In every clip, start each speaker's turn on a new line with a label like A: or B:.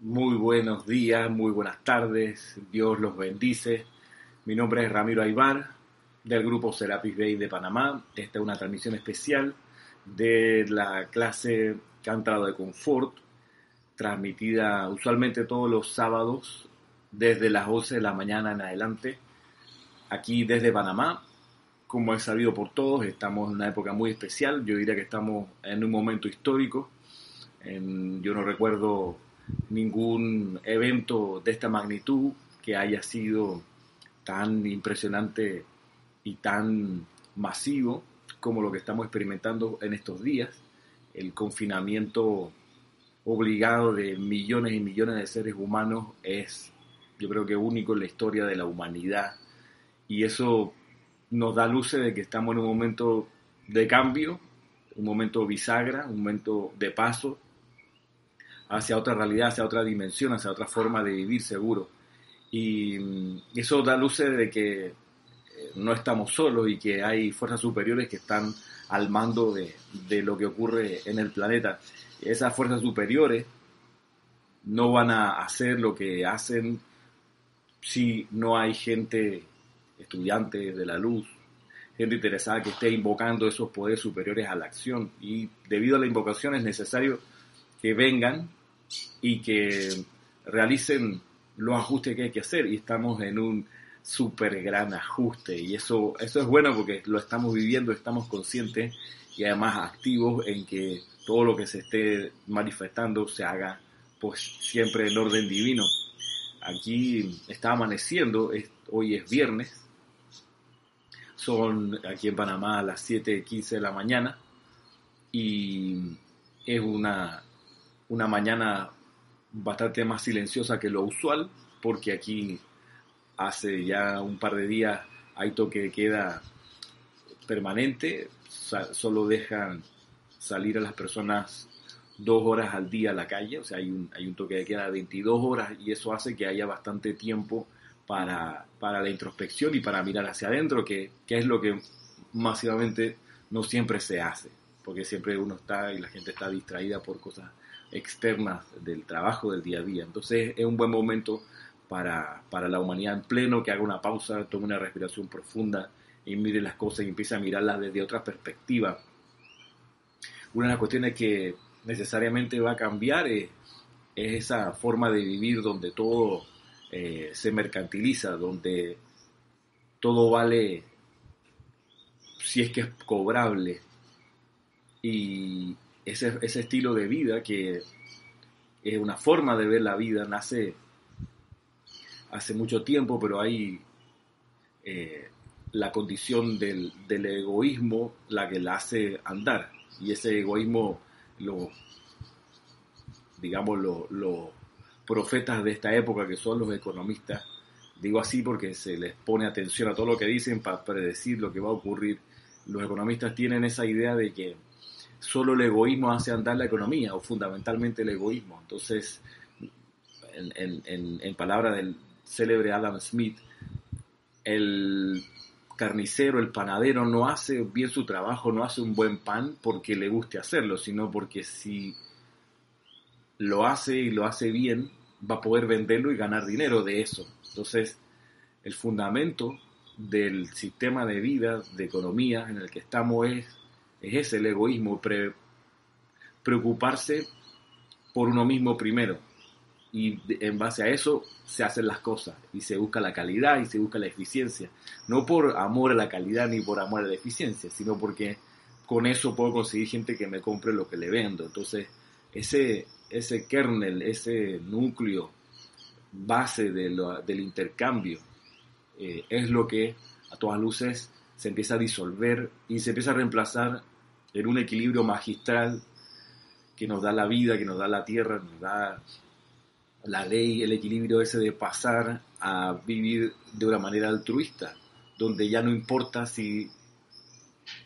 A: Muy buenos días, muy buenas tardes, Dios los bendice. Mi nombre es Ramiro Aybar, del grupo Serapis Bay de Panamá. Esta es una transmisión especial de la clase Cantado de Confort, transmitida usualmente todos los sábados desde las 11 de la mañana en adelante, aquí desde Panamá. Como es sabido por todos, estamos en una época muy especial. Yo diría que estamos en un momento histórico. yo no recuerdo ningún evento de esta magnitud que haya sido tan impresionante y tan masivo como lo que estamos experimentando en estos días, el confinamiento obligado de millones y millones de seres humanos es, yo creo que único en la historia de la humanidad. Y eso nos da luces de que estamos en un momento de cambio, un momento bisagra, un momento de paso hacia otra realidad, hacia otra dimensión, hacia otra forma de vivir seguro. Y mm, eso da luces de que eh, no estamos solos y que hay fuerzas superiores que están al mando de, de lo que ocurre en el planeta. Esas fuerzas superiores no van a hacer lo que hacen si no hay gente, estudiantes de la luz, gente interesada que esté invocando esos poderes superiores a la acción. Y debido a la invocación es necesario que vengan y que realicen los ajustes que hay que hacer. Y estamos en un súper gran ajuste. Y eso, eso es bueno porque lo estamos viviendo, estamos conscientes y además activos en que todo lo que se esté manifestando se haga pues siempre en orden divino. Aquí está amaneciendo, hoy es viernes, son aquí en Panamá a las 7.15 de la mañana. Y es una una mañana bastante más silenciosa que lo usual, porque aquí hace ya un par de días hay toque de queda permanente, solo dejan salir a las personas dos horas al día a la calle, o sea, hay un, hay un toque de queda de 22 horas y eso hace que haya bastante tiempo para, para la introspección y para mirar hacia adentro, que, que es lo que masivamente no siempre se hace, porque siempre uno está y la gente está distraída por cosas externas del trabajo del día a día. Entonces es un buen momento para, para la humanidad en pleno, que haga una pausa, tome una respiración profunda y mire las cosas y empiece a mirarlas desde otra perspectiva. Una de las cuestiones que necesariamente va a cambiar es, esa forma de vivir donde todo eh, se mercantiliza, donde todo vale si es que es cobrable. Y, ese, ese estilo de vida que es una forma de ver la vida, nace hace mucho tiempo, pero hay eh, la condición del, del, egoísmo la que la hace andar. Y ese egoísmo, lo, digamos, los profetas de esta época, que son los economistas, digo así porque se les pone atención a todo lo que dicen para predecir lo que va a ocurrir. Los economistas tienen esa idea de que solo el egoísmo hace andar la economía, o fundamentalmente el egoísmo. Entonces, en, en, palabra del célebre Adam Smith, el carnicero, el panadero, no hace bien su trabajo, no hace un buen pan porque le guste hacerlo, sino porque si lo hace y lo hace bien, va a poder venderlo y ganar dinero de eso. Entonces, el fundamento del sistema de vida, de economía en el que estamos es es ese el egoísmo, preocuparse por uno mismo primero. Y en base a eso se hacen las cosas y se busca la calidad y se busca la eficiencia. No por amor a la calidad ni por amor a la eficiencia, sino porque con eso puedo conseguir gente que me compre lo que le vendo. Entonces, ese, ese kernel, ese núcleo base del intercambio eh, es lo que a todas luces se empieza a disolver y se empieza a reemplazar en un equilibrio magistral que nos da la vida, que nos da la tierra, nos da la ley, el equilibrio ese de pasar a vivir de una manera altruista, donde ya no importa si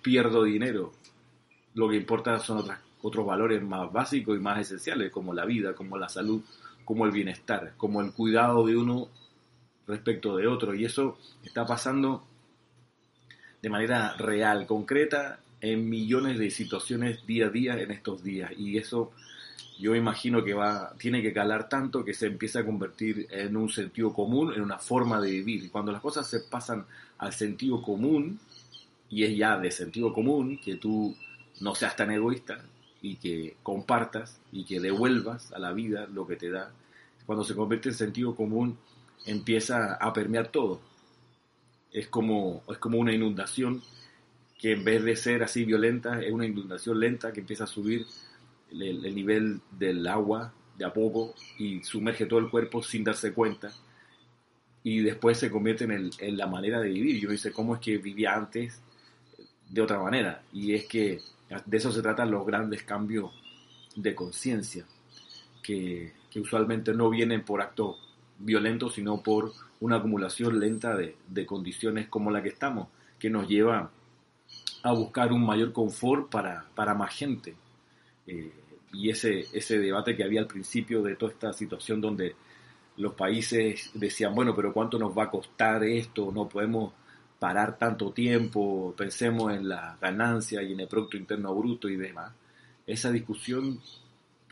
A: pierdo dinero, lo que importa son otros valores más básicos y más esenciales, como la vida, como la salud, como el bienestar, como el cuidado de uno respecto de otro. Y eso está pasando de manera real, concreta, en millones de situaciones día a día en estos días. Y eso yo imagino que va, tiene que calar tanto que se empieza a convertir en un sentido común, en una forma de vivir. Y cuando las cosas se pasan al sentido común, y es ya de sentido común que tú no seas tan egoísta y que compartas y que devuelvas a la vida lo que te da, cuando se convierte en sentido común, empieza a permear todo. Es como, es como una inundación que en vez de ser así violenta, es una inundación lenta que empieza a subir el, nivel del agua de a poco y sumerge todo el cuerpo sin darse cuenta. Y después se convierte en, en la manera de vivir. Yo dice, ¿cómo es que vivía antes de otra manera? Y es que de eso se tratan los grandes cambios de conciencia, que, que, usualmente no vienen por actos violentos, sino por una acumulación lenta de, de condiciones como la que estamos, que nos lleva a buscar un mayor confort para, para más gente. Eh, y ese, ese debate que había al principio de toda esta situación donde los países decían, bueno, pero ¿cuánto nos va a costar esto? No podemos parar tanto tiempo, pensemos en la ganancia y en el Producto Interno Bruto y demás. Esa discusión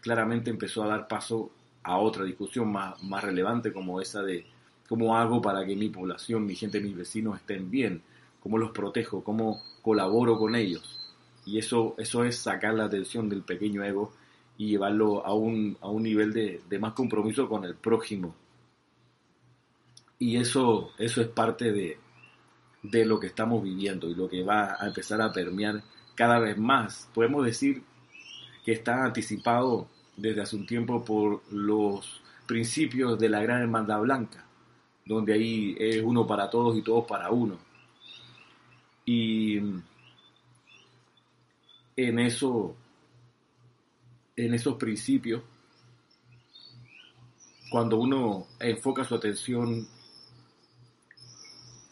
A: claramente empezó a dar paso a otra discusión más, más relevante como esa de cómo hago para que mi población, mi gente, mis vecinos estén bien, cómo los protejo, cómo colaboro con ellos. Y eso, eso es sacar la atención del pequeño ego y llevarlo a un, a un nivel de, de, más compromiso con el prójimo. Y eso, eso es parte de, de lo que estamos viviendo y lo que va a empezar a permear cada vez más. Podemos decir que está anticipado desde hace un tiempo por los principios de la Gran Hermandad Blanca, donde ahí es uno para todos y todos para uno. Y en eso en esos principios, cuando uno enfoca su atención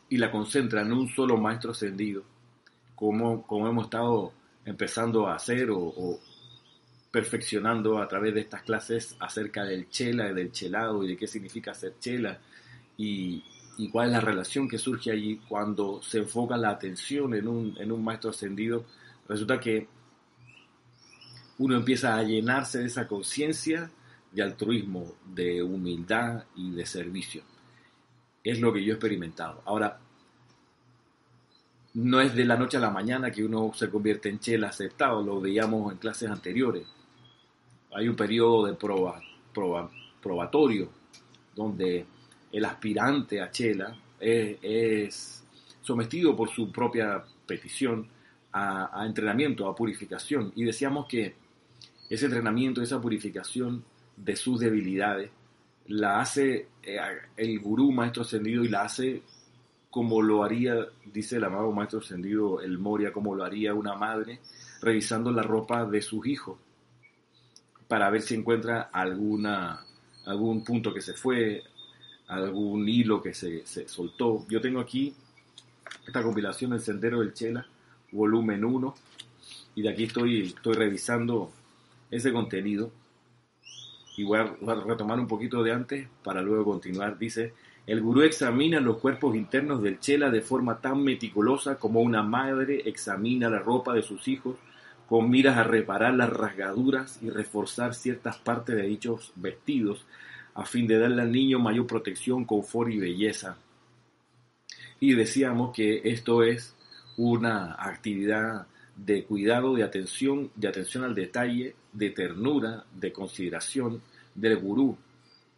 A: y la concentra en un solo maestro ascendido, como, como hemos estado empezando a hacer o, perfeccionando a través de estas clases acerca del chela del chelado y de qué significa ser chela y, y, cuál es la relación que surge allí cuando se enfoca la atención en un, en un maestro ascendido, resulta que uno empieza a llenarse de esa conciencia de altruismo, de humildad y de servicio. Es lo que yo he experimentado. Ahora, no es de la noche a la mañana que uno se convierte en chela aceptado, lo veíamos en clases anteriores. Hay un periodo de prueba, probatorio donde el aspirante a chela es, sometido por su propia petición a, a entrenamiento, a purificación. Y decíamos que ese entrenamiento, esa purificación de sus debilidades, la hace eh, el gurú maestro ascendido y la hace como lo haría, dice el amado maestro ascendido, el Moria, como lo haría una madre revisando la ropa de sus hijos para ver si encuentra alguna, algún punto que se fue, algún hilo que se, se soltó. Yo tengo aquí esta compilación El Sendero del Chela, volumen 1, y de aquí estoy, estoy revisando ese contenido. Y voy a, retomar un poquito de antes para luego continuar. Dice, el gurú examina los cuerpos internos del chela de forma tan meticulosa como una madre examina la ropa de sus hijos con miras a reparar las rasgaduras y reforzar ciertas partes de dichos vestidos a fin de darle al niño mayor protección, confort y belleza. Y decíamos que esto es una actividad de cuidado, de atención, de atención al detalle, de ternura, de consideración del gurú.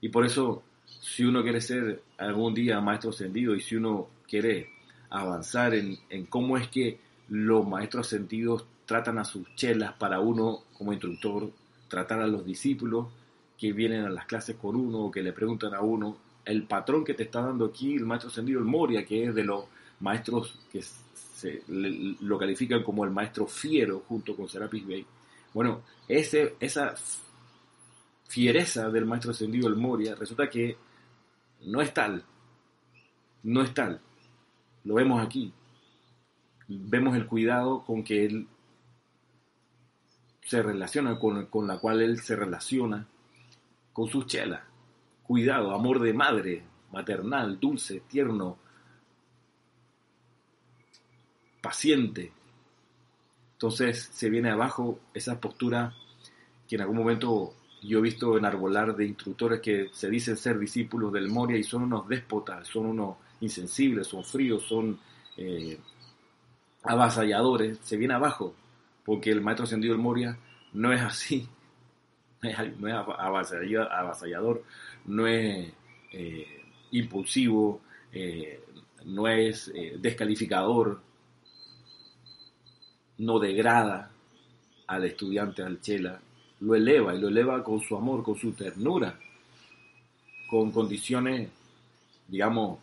A: Y por eso, si uno quiere ser algún día maestro ascendido y si uno quiere avanzar en, en cómo es que los maestros ascendidos tratan a sus chelas para uno como instructor, tratar a los discípulos que vienen a las clases con uno o que le preguntan a uno, el patrón que te está dando aquí el maestro ascendido, el Moria, que es de los maestros que se, lo califican como el maestro fiero junto con Serapis Bey. Bueno, ese, esa fiereza del maestro ascendido el Moria resulta que no es tal, no es tal. Lo vemos aquí. Vemos el cuidado con que él se relaciona, con, con la cual él se relaciona con sus chelas. Cuidado, amor de madre, maternal, dulce, tierno, paciente. Entonces se viene abajo esa postura que en algún momento yo he visto enarbolar de instructores que se dicen ser discípulos del Moria y son unos déspotas, son unos insensibles, son fríos, son eh, avasalladores, se viene abajo, porque el maestro ascendido del Moria no es así, no es avasallador, no es eh, impulsivo, eh, no es descalificador, no degrada al estudiante, al chela, lo eleva y lo eleva con su amor, con su ternura, con condiciones, digamos,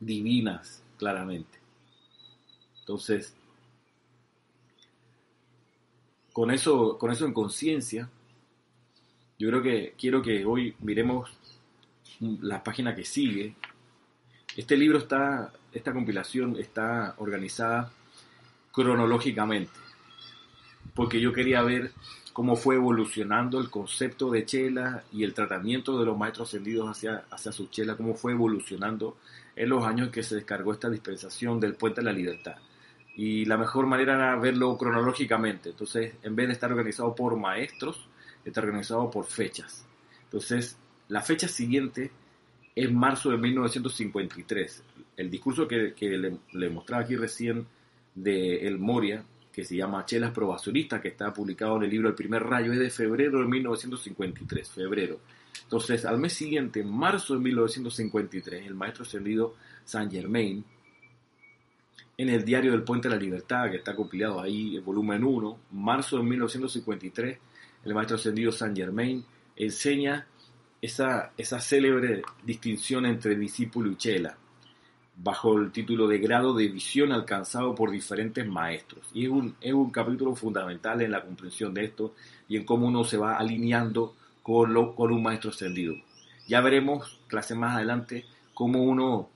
A: divinas, claramente. Entonces, con eso, con eso en conciencia, yo creo que quiero que hoy miremos la página que sigue. Este libro está, esta compilación está organizada cronológicamente porque yo quería ver cómo fue evolucionando el concepto de chela y el tratamiento de los maestros ascendidos hacia, hacia su chela, cómo fue evolucionando en los años que se descargó esta dispensación del Puente de la Libertad. Y la mejor manera era verlo cronológicamente. Entonces, en vez de estar organizado por maestros, está organizado por fechas. Entonces, la fecha siguiente es marzo de 1953. El discurso que, le, le, mostraba aquí recién de El Moria que se llama Chelas Probacionistas, que está publicado en el libro El primer rayo, es de febrero de 1953, febrero. Entonces, al mes siguiente, en marzo de 1953, el maestro ascendido Saint Germain, en el diario del Puente de la Libertad, que está compilado ahí, el volumen 1, marzo de 1953, el maestro ascendido Saint Germain enseña esa, esa célebre distinción entre discípulo y chela bajo el título de grado de visión alcanzado por diferentes maestros. Y es un, es un capítulo fundamental en la comprensión de esto y en cómo uno se va alineando con, lo, con un maestro ascendido. Ya veremos, clase más adelante, cómo uno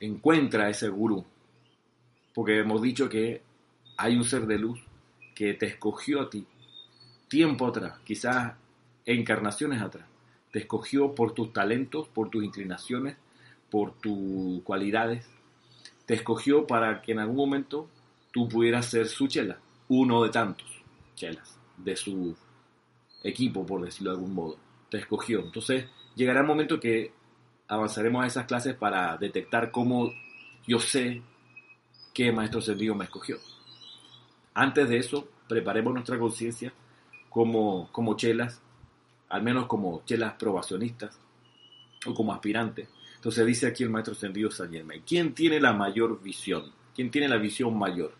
A: encuentra ese gurú. Porque hemos dicho que hay un ser de luz que te escogió a ti tiempo atrás, quizás encarnaciones atrás. Te escogió por tus talentos, por tus inclinaciones, por tus cualidades, te escogió para que en algún momento tú pudieras ser su chela, uno de tantos chelas de su equipo, por decirlo de algún modo. Te escogió. Entonces llegará el momento que avanzaremos a esas clases para detectar cómo yo sé qué maestro sentido me escogió. Antes de eso, preparemos nuestra conciencia como, como chelas, al menos como chelas probacionistas o como aspirantes, entonces dice aquí el maestro ascendido San Germain, ¿quién tiene la mayor visión? ¿Quién tiene la visión mayor?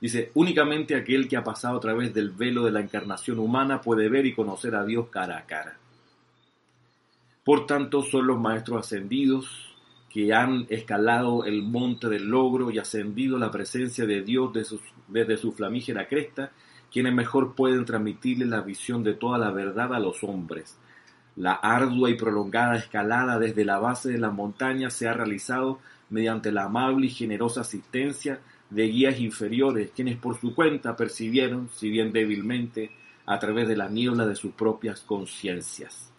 A: Dice, únicamente aquel que ha pasado a través del velo de la encarnación humana puede ver y conocer a Dios cara a cara. Por tanto, son los maestros ascendidos que han escalado el monte del logro y ascendido la presencia de Dios desde su flamígera cresta, quienes mejor pueden transmitirle la visión de toda la verdad a los hombres, la ardua y prolongada escalada desde la base de la montaña se ha realizado mediante la amable y generosa asistencia de guías inferiores, quienes por su cuenta percibieron, si bien débilmente, a través de la niebla de sus propias conciencias.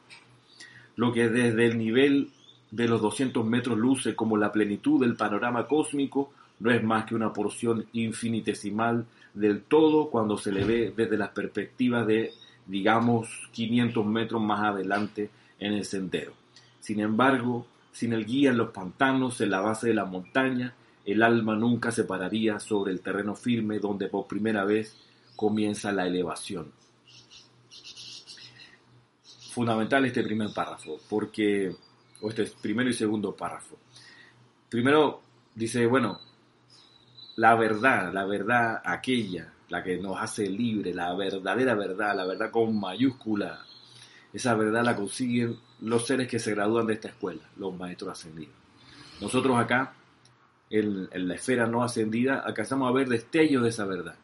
A: Lo que desde el nivel de los 200 metros luce como la plenitud del panorama cósmico, no es más que una porción infinitesimal del todo cuando se le ve desde las perspectivas de digamos 500 metros más adelante en el sendero. Sin embargo, sin el guía en los pantanos, en la base de la montaña, el alma nunca se pararía sobre el terreno firme donde por primera vez comienza la elevación. Fundamental este primer párrafo, porque, o este primero y segundo párrafo. Primero dice, bueno, la verdad, la verdad aquella la que nos hace libre, la verdadera verdad, la verdad con mayúscula. Esa verdad la consiguen los seres que se gradúan de esta escuela, los maestros ascendidos. Nosotros acá, en, la esfera no ascendida, alcanzamos a ver destellos de esa verdad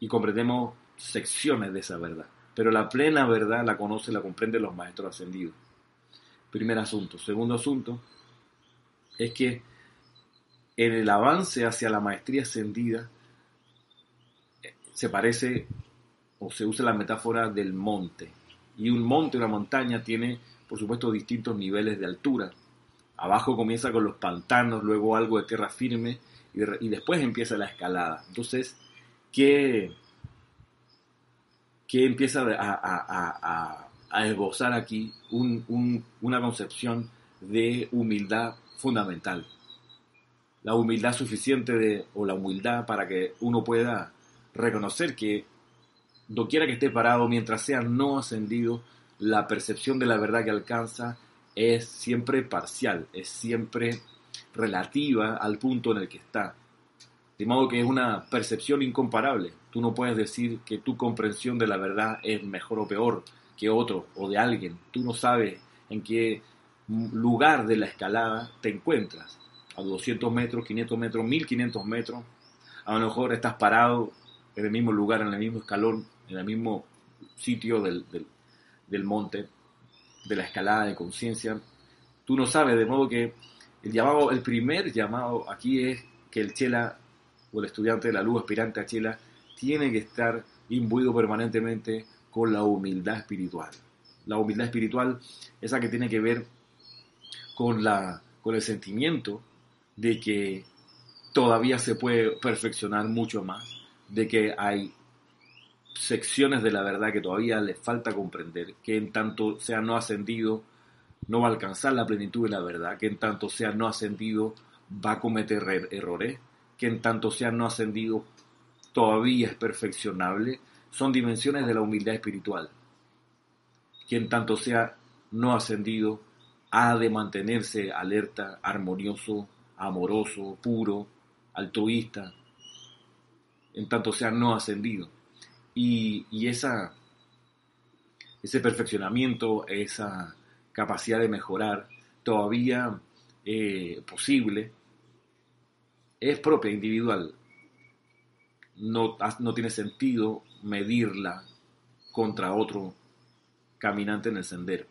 A: y comprendemos secciones de esa verdad. Pero la plena verdad la conoce, la comprenden los maestros ascendidos. Primer asunto. Segundo asunto es que en el avance hacia la maestría ascendida, se parece o se usa la metáfora del monte. Y un monte, una montaña, tiene, por supuesto, distintos niveles de altura. Abajo comienza con los pantanos, luego algo de tierra firme y, después empieza la escalada. Entonces, ¿qué, que empieza a, esbozar aquí una concepción de humildad fundamental. La humildad suficiente de, o la humildad para que uno pueda reconocer que doquiera que esté parado, mientras sea no ascendido, la percepción de la verdad que alcanza es siempre parcial, es siempre relativa al punto en el que está. De modo que es una percepción incomparable. Tú no puedes decir que tu comprensión de la verdad es mejor o peor que otro o de alguien. Tú no sabes en qué lugar de la escalada te encuentras. A 200 metros, 500 metros, 1500 metros. A lo mejor estás parado en el mismo lugar, en el mismo escalón, en el mismo sitio del, del monte, de la escalada de conciencia. Tú no sabes, de modo que el llamado, el primer llamado aquí es que el chela o el estudiante de la luz aspirante a chela tiene que estar imbuido permanentemente con la humildad espiritual. La humildad espiritual, esa que tiene que ver con, la, con el sentimiento de que todavía se puede perfeccionar mucho más, de que hay secciones de la verdad que todavía le falta comprender, que en tanto sea no ascendido, no va a alcanzar la plenitud de la verdad, que en tanto sea no ascendido, va a cometer er-, errores, que en tanto sea no ascendido, todavía es perfeccionable, son dimensiones de la humildad espiritual, que en tanto sea no ascendido, ha de mantenerse alerta, armonioso, amoroso, puro, altruista, en tanto sea no ascendido. Y, esa, ese perfeccionamiento, esa capacidad de mejorar todavía eh, posible, es propia, individual. No, no tiene sentido medirla contra otro caminante en el sendero.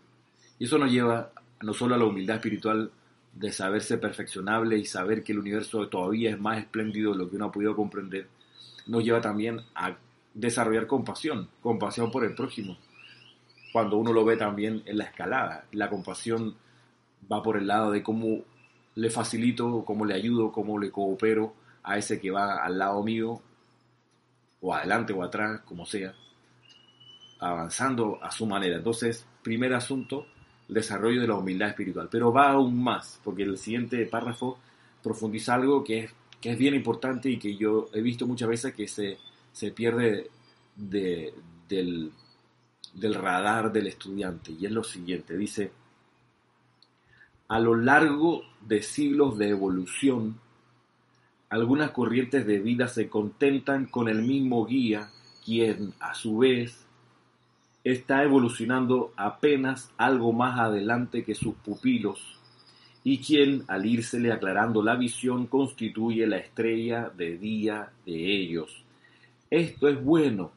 A: Y eso nos lleva no solo a la humildad espiritual de saberse perfeccionable y saber que el universo todavía es más espléndido de lo que uno ha podido comprender, nos lleva también a desarrollar compasión, compasión por el prójimo. Cuando uno lo ve también en la escalada, la compasión va por el lado de cómo le facilito, cómo le ayudo, cómo le coopero a ese que va al lado mío, o adelante o atrás, como sea, avanzando a su manera. Entonces, primer asunto, el desarrollo de la humildad espiritual. Pero va aún más, porque el siguiente párrafo profundiza algo que es, que es bien importante y que yo he visto muchas veces que se se pierde del, del radar del estudiante. Y es lo siguiente, dice, a lo largo de siglos de evolución, algunas corrientes de vida se contentan con el mismo guía, quien a su vez está evolucionando apenas algo más adelante que sus pupilos, y quien, al írsele aclarando la visión, constituye la estrella de día de ellos. Esto es bueno.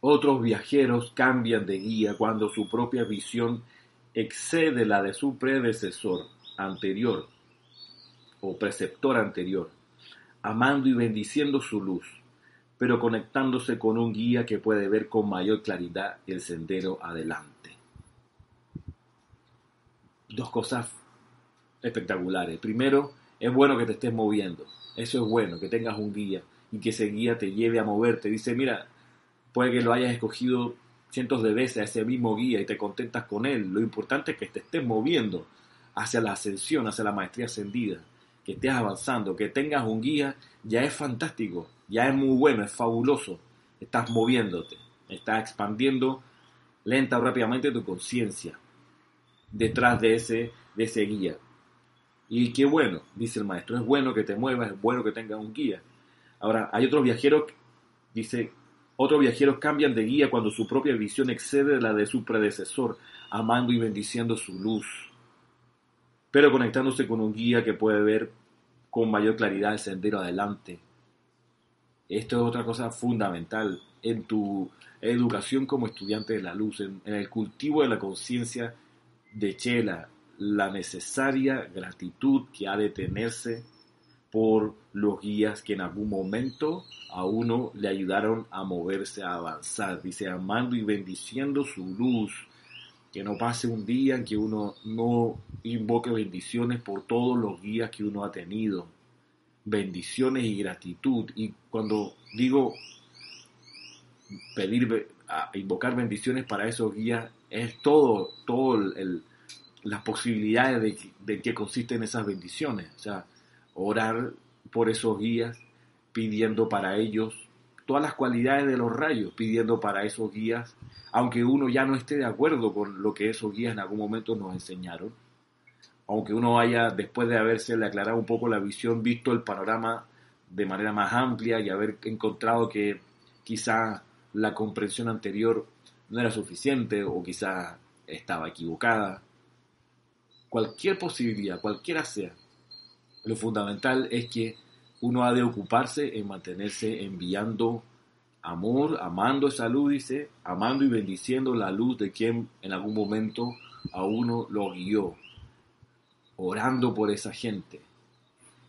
A: Otros viajeros cambian de guía cuando su propia visión excede la de su predecesor anterior o preceptor anterior, amando y bendiciendo su luz, pero conectándose con un guía que puede ver con mayor claridad el sendero adelante. Dos cosas espectaculares. Primero, es bueno que te estés moviendo. Eso es bueno, que tengas un guía y que ese guía te lleve a moverte. Dice, mira, puede que lo hayas escogido cientos de veces a ese mismo guía y te contentas con él. Lo importante es que te estés moviendo hacia la ascensión, hacia la maestría ascendida, que estés avanzando, que tengas un guía, ya es fantástico, ya es muy bueno, es fabuloso. Estás moviéndote, estás expandiendo lenta o rápidamente tu conciencia detrás de ese, de ese guía. Y qué bueno, dice el maestro, es bueno que te muevas, es bueno que tengas un guía. Ahora, hay otros viajeros, dice, otros viajeros cambian de guía cuando su propia visión excede la de su predecesor, amando y bendiciendo su luz, pero conectándose con un guía que puede ver con mayor claridad el sendero adelante. Esto es otra cosa fundamental en tu educación como estudiante de la luz, en, el cultivo de la conciencia de Chela, la necesaria gratitud que ha de tenerse por los guías que en algún momento a uno le ayudaron a moverse, a avanzar. Dice, amando y bendiciendo su luz. Que no pase un día en que uno no invoque bendiciones por todos los guías que uno ha tenido. bendiciones y gratitud. Y cuando digo pedir, invocar bendiciones para esos guías, es todo, todo las posibilidades de, de qué consisten esas bendiciones. O sea, orar por esos guías, pidiendo para ellos todas las cualidades de los rayos, pidiendo para esos guías, aunque uno ya no esté de acuerdo con lo que esos guías en algún momento nos enseñaron, aunque uno haya, después de haberse aclarado un poco la visión, visto el panorama de manera más amplia y haber encontrado que quizá la comprensión anterior no era suficiente o quizá estaba equivocada. Cualquier posibilidad, cualquiera sea, lo fundamental es que uno ha de ocuparse en mantenerse enviando amor, amando esa luz, dice, amando y bendiciendo la luz de quien en algún momento a uno lo guió, orando por esa gente.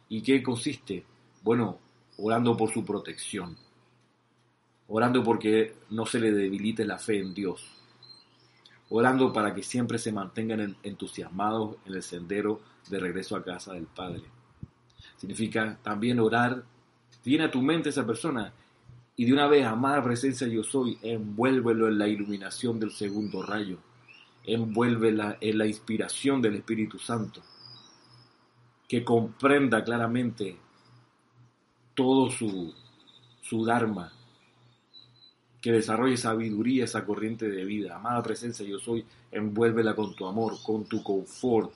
A: ¿Y qué consiste? Bueno, orando por su protección, orando porque no se le debilite la fe en Dios, orando para que siempre se mantengan entusiasmados en el sendero de regreso a casa del Padre. Significa también orar, tiene a tu mente esa persona y de una vez, amada presencia yo soy, envuélvelo en la iluminación del segundo rayo, envuélvela en la inspiración del Espíritu Santo que comprenda claramente todo su, su Dharma, que desarrolle sabiduría, esa corriente de vida. Amada presencia, yo soy, envuélvela con tu amor, con tu confort.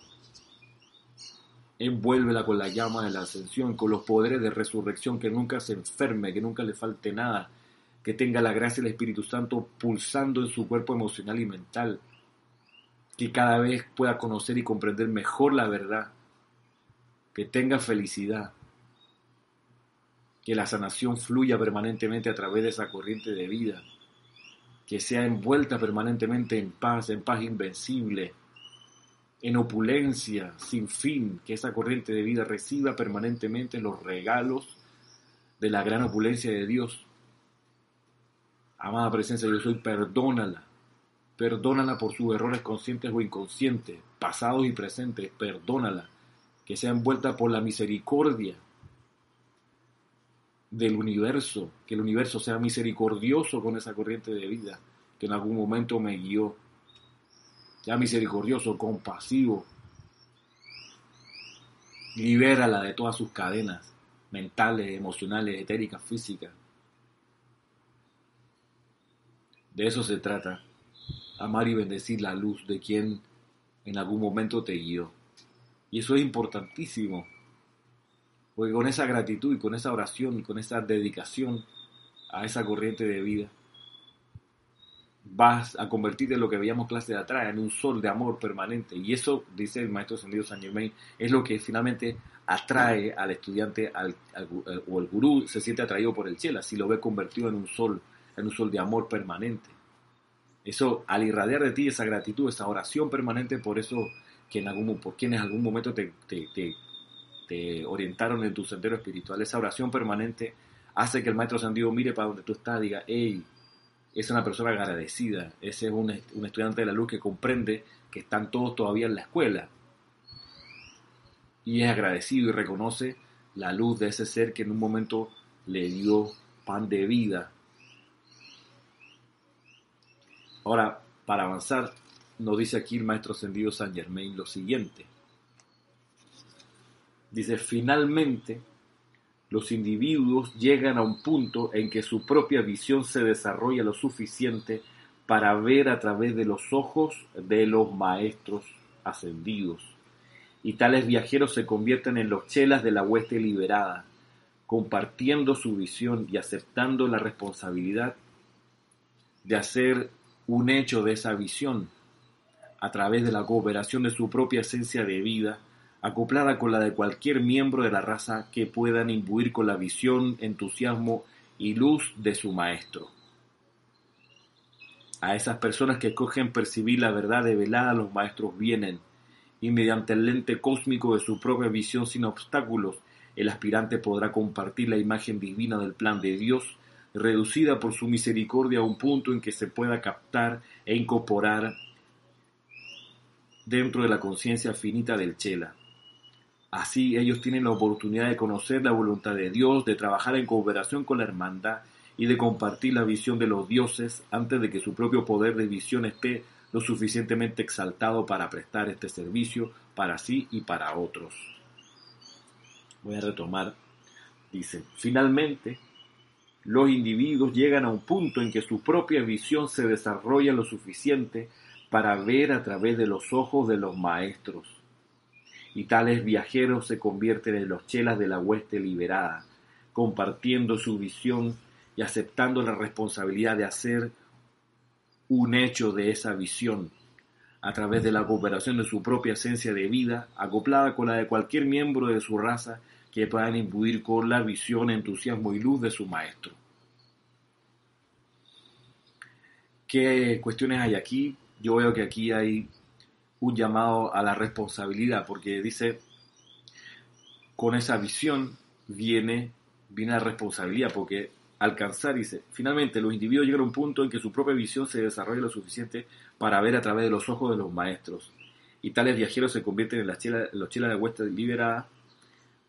A: Envuélvela con la llama de la ascensión, con los poderes de resurrección, que nunca se enferme, que nunca le falte nada, que tenga la gracia del Espíritu Santo pulsando en su cuerpo emocional y mental, que cada vez pueda conocer y comprender mejor la verdad, que tenga felicidad, que la sanación fluya permanentemente a través de esa corriente de vida, que sea envuelta permanentemente en paz, en paz invencible, en opulencia sin fin, que esa corriente de vida reciba permanentemente los regalos de la gran opulencia de Dios. Amada presencia, yo soy, perdónala, perdónala por sus errores conscientes o inconscientes, pasados y presentes, perdónala. Que sea envuelta por la misericordia del universo, que el universo sea misericordioso con esa corriente de vida que en algún momento me guió, sea misericordioso, compasivo, libérala de todas sus cadenas mentales, emocionales, etéricas, físicas. De eso se trata, amar y bendecir la luz de quien en algún momento te guió. Y eso es importantísimo. Porque con esa gratitud y con esa oración y con esa dedicación a esa corriente de vida, vas a convertirte en lo que veíamos clase de atrás, en un sol de amor permanente. Y eso, dice el maestro Ascendido San Germain, es lo que finalmente atrae al estudiante al, o el gurú, se siente atraído por el chela, si lo ve convertido en un sol, en un sol de amor permanente. Eso, al irradiar de ti esa gratitud, esa oración permanente, por eso que en algún, por quienes en algún momento te, te, orientaron en tu sendero espiritual. Esa oración permanente hace que el Maestro Sandido mire para donde tú estás, diga, hey, es una persona agradecida, ese es un, un estudiante de la luz que comprende que están todos todavía en la escuela y es agradecido y reconoce la luz de ese ser que en un momento le dio pan de vida. Ahora, para avanzar, nos dice aquí el maestro ascendido San Germain lo siguiente. Dice, finalmente, los individuos llegan a un punto en que su propia visión se desarrolla lo suficiente para ver a través de los ojos de los maestros ascendidos. Y tales viajeros se convierten en los chelas de la hueste liberada, compartiendo su visión y aceptando la responsabilidad de hacer un hecho de esa visión a través de la cooperación de su propia esencia de vida, acoplada con la de cualquier miembro de la raza que puedan imbuir con la visión, entusiasmo y luz de su maestro. A esas personas que cogen percibir la verdad develada los maestros vienen, y mediante el lente cósmico de su propia visión sin obstáculos, el aspirante podrá compartir la imagen divina del plan de Dios, reducida por su misericordia a un punto en que se pueda captar e incorporar dentro de la conciencia finita del Chela. Así ellos tienen la oportunidad de conocer la voluntad de Dios, de trabajar en cooperación con la hermandad y de compartir la visión de los dioses antes de que su propio poder de visión esté lo suficientemente exaltado para prestar este servicio para sí y para otros. Voy a retomar. Dice, finalmente, los individuos llegan a un punto en que su propia visión se desarrolla lo suficiente para ver a través de los ojos de los maestros. Y tales viajeros se convierten en los chelas de la hueste liberada, compartiendo su visión y aceptando la responsabilidad de hacer un hecho de esa visión a través de la cooperación de su propia esencia de vida, acoplada con la de cualquier miembro de su raza que puedan imbuir con la visión, entusiasmo y luz de su maestro. ¿Qué cuestiones hay aquí? Yo veo que aquí hay un llamado a la responsabilidad, porque dice, con esa visión viene, viene la responsabilidad, porque alcanzar, dice, finalmente los individuos llegan a un punto en que su propia visión se desarrolla lo suficiente para ver a través de los ojos de los maestros. Y tales viajeros se convierten en, las chelas, los chelas de huestes liberadas,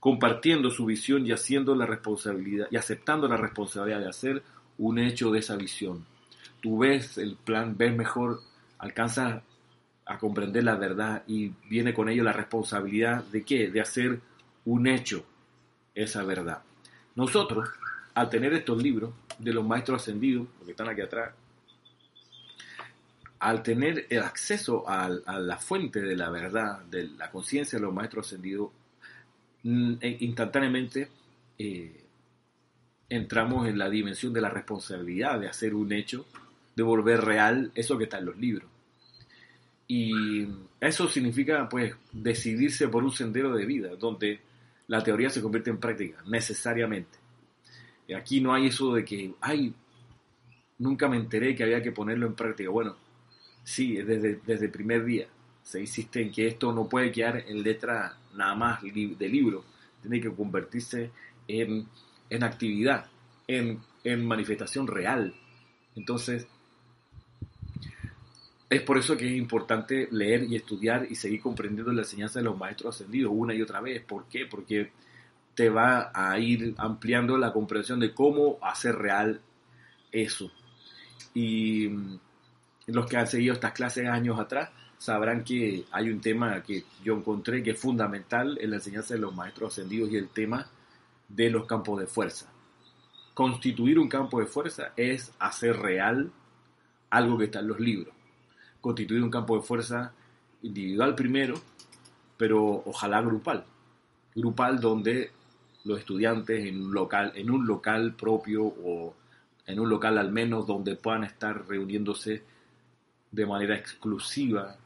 A: compartiendo su visión y haciendo la responsabilidad y aceptando la responsabilidad de hacer un hecho de esa visión. Tú ves el plan, ves mejor, alcanzas a comprender la verdad y viene con ello la responsabilidad de qué? De hacer un hecho esa verdad. Nosotros al tener estos libros de los maestros ascendidos, que están aquí atrás, al tener el acceso a, la fuente de la verdad, de la conciencia de los maestros ascendidos, mm, e instantáneamente eh, entramos en la dimensión de la responsabilidad de hacer un hecho, de volver real eso que está en los libros. Y eso significa, pues, decidirse por un sendero de vida, donde la teoría se convierte en práctica, necesariamente. Aquí no hay eso de que, ay, nunca me enteré que había que ponerlo en práctica. Bueno, sí, desde, desde el primer día se insiste en que esto no puede quedar en letra nada más de libro, tiene que convertirse en, en actividad, en, en manifestación real. Entonces, es por eso que es importante leer y estudiar y seguir comprendiendo la enseñanza de los maestros ascendidos una y otra vez. ¿Por qué? Porque te va a ir ampliando la comprensión de cómo hacer real eso. Y mm, los que han seguido estas clases años atrás sabrán que hay un tema que yo encontré que es fundamental en la enseñanza de los maestros ascendidos y el tema de los campos de fuerza. Constituir un campo de fuerza es hacer real algo que está en los libros. Constituir un campo de fuerza individual primero, pero ojalá grupal. Grupal donde los estudiantes en un local, en un local propio o en un local al menos donde puedan estar reuniéndose de manera exclusiva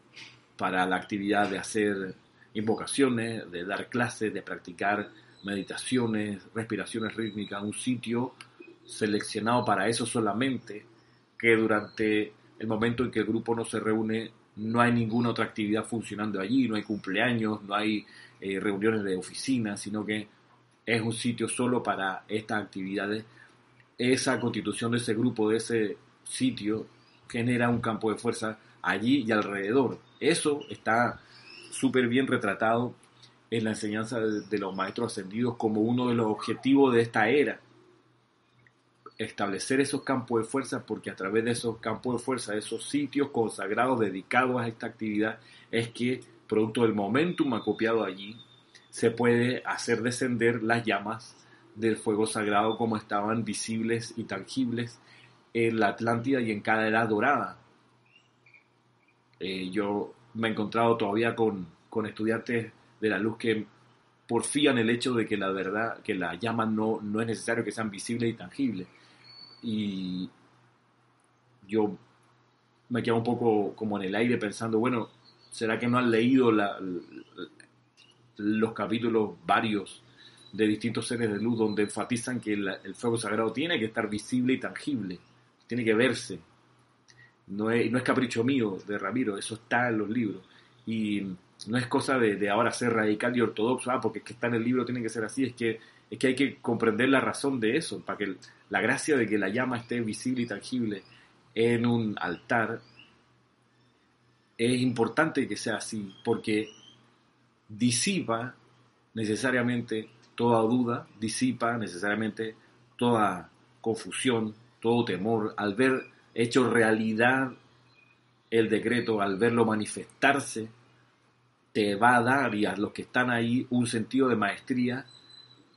A: para la actividad de hacer invocaciones, de dar clases, de practicar meditaciones, respiraciones rítmicas, un sitio seleccionado para eso solamente, que durante el momento en que el grupo no se reúne no hay ninguna otra actividad funcionando allí, no hay cumpleaños, no hay eh, reuniones de oficina, sino que es un sitio solo para estas actividades. Esa constitución de ese grupo, de ese sitio, genera un campo de fuerza allí y alrededor. Eso está súper bien retratado en la enseñanza de, los maestros ascendidos como uno de los objetivos de esta era. Establecer esos campos de fuerza porque a través de esos campos de fuerza, esos sitios consagrados dedicados a esta actividad, es que, producto del momentum acopiado allí, se puede hacer descender las llamas del fuego sagrado como estaban visibles y tangibles en la Atlántida y en cada edad dorada. Eh, yo me he encontrado todavía con, estudiantes de la luz que porfían el hecho de que la verdad, que la llama no, no es necesario que sean visibles y tangibles. Y yo me quedo un poco como en el aire pensando, bueno, ¿será que no han leído los capítulos varios de distintos seres de luz donde enfatizan que el, fuego sagrado tiene que estar visible y tangible, tiene que verse. No es, no es capricho mío de Ramiro, eso está en los libros. Y no es cosa de, ahora ser radical y ortodoxo, ah, porque es que está en el libro, tiene que ser así, es que, es que hay que comprender la razón de eso, para que la gracia de que la llama esté visible y tangible en un altar es importante que sea así, porque disipa necesariamente toda duda, disipa necesariamente toda confusión, todo temor, al ver hecho realidad el decreto, al verlo manifestarse, te va a dar y a los que están ahí un sentido de maestría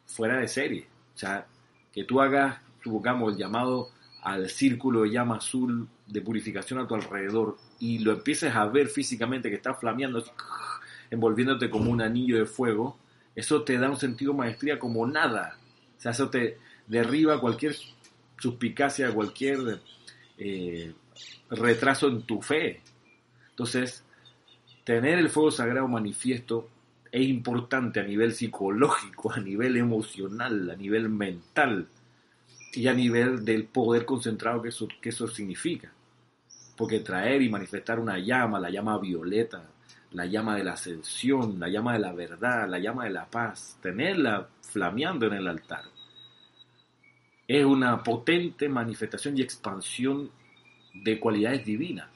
A: fuera de serie. O sea, que tú hagas, el llamado al círculo de llama azul de purificación a tu alrededor y lo empieces a ver físicamente que está flameando, envolviéndote como un anillo de fuego, eso te da un sentido de maestría como nada. O sea, eso te derriba cualquier suspicacia, cualquier eh, retraso en tu fe. Entonces, tener el fuego sagrado manifiesto es importante a nivel psicológico, a nivel emocional, a nivel mental y a nivel del poder concentrado que eso, que eso significa. Porque traer y manifestar una llama, la llama violeta, la llama de la ascensión, la llama de la verdad, la llama de la paz, tenerla flameando en el altar, es una potente manifestación y expansión de cualidades divinas.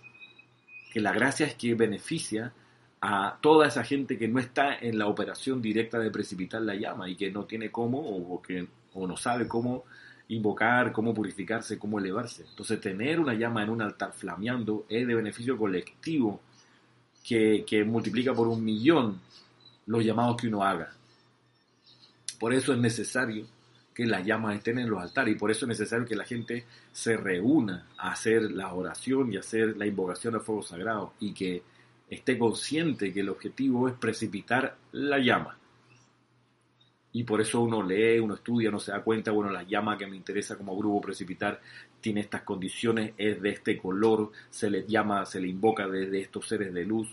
A: Que la gracia es que beneficia a toda esa gente que no está en la operación directa de precipitar la llama y que no tiene cómo o, que, o no sabe cómo invocar, cómo purificarse, cómo elevarse. Entonces tener una llama en un altar flameando es de beneficio colectivo que, que multiplica por un millón los llamados que uno haga. Por eso es necesario que las llamas estén en los altares y por eso es necesario que la gente se reúna a hacer la oración y hacer la invocación al fuego sagrado y que esté consciente que el objetivo es precipitar la llama. Y por eso uno lee, uno estudia, uno se da cuenta, bueno, la llama que me interesa como grupo precipitar tiene estas condiciones, es de este color, se le llama, se le invoca desde estos seres de luz.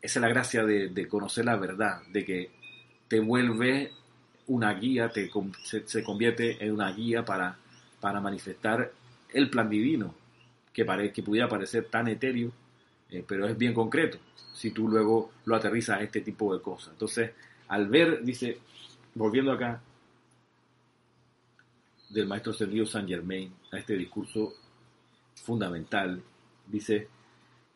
A: Esa es la gracia de, de conocer la verdad, de que te vuelve una guía, te, se, convierte en una guía para, para manifestar el plan divino, que, pare, que pudiera parecer tan etéreo, eh, pero es bien concreto, si tú luego lo aterrizas a este tipo de cosas. Entonces, al ver, dice, volviendo acá, del maestro Sergio Saint Germain, a este discurso fundamental, dice,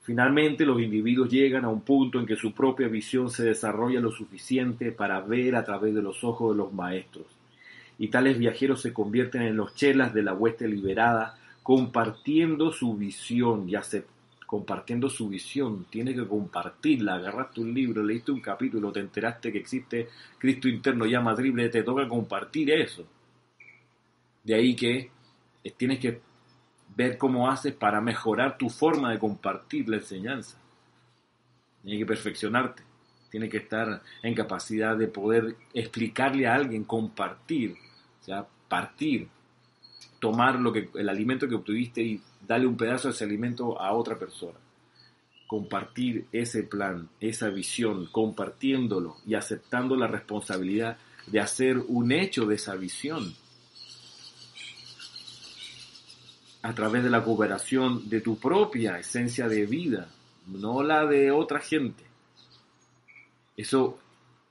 A: Finalmente, los individuos llegan a un punto en que su propia visión se desarrolla lo suficiente para ver a través de los ojos de los maestros. Y tales viajeros se convierten en los chelas de la hueste liberada, compartiendo su visión, ya se compartiendo su visión, tiene que compartirla, agarraste un libro, leíste un capítulo, te enteraste que existe Cristo interno ya madrible, te toca compartir eso. De ahí que tienes que ver cómo haces para mejorar tu forma de compartir la enseñanza. Tienes que perfeccionarte, tienes que estar en capacidad de poder explicarle a alguien, compartir, o sea, partir, tomar lo que, el alimento que obtuviste y darle un pedazo de ese alimento a otra persona. Compartir ese plan, esa visión, compartiéndolo y aceptando la responsabilidad de hacer un hecho de esa visión a través de la cooperación de tu propia esencia de vida, no la de otra gente. Eso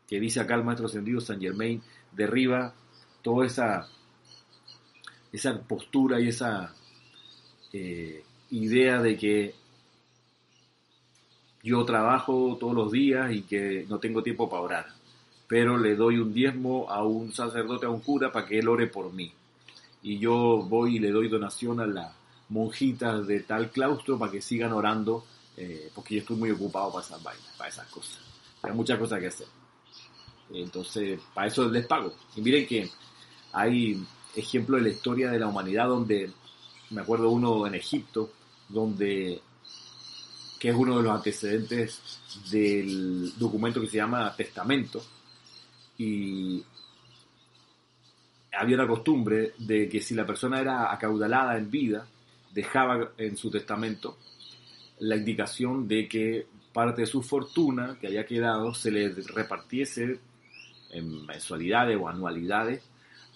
A: que dice acá el maestro ascendido San Germain derriba toda esa, esa postura y esa eh, idea de que yo trabajo todos los días y que no tengo tiempo para orar, pero le doy un diezmo a un sacerdote, a un cura, para que él ore por mí y yo voy y le doy donación a las monjitas de tal claustro para que sigan orando, eh, porque yo estoy muy ocupado para esas vainas, para esas cosas. Hay muchas cosas que hacer. Entonces, para eso les pago. Y miren que hay ejemplos de la historia de la humanidad donde, me acuerdo uno en Egipto, donde que es uno de los antecedentes del documento que se llama testamento, y había una costumbre de que si la persona era acaudalada en vida, dejaba en su testamento la indicación de que parte de su fortuna que haya quedado se le repartiese en mensualidades o anualidades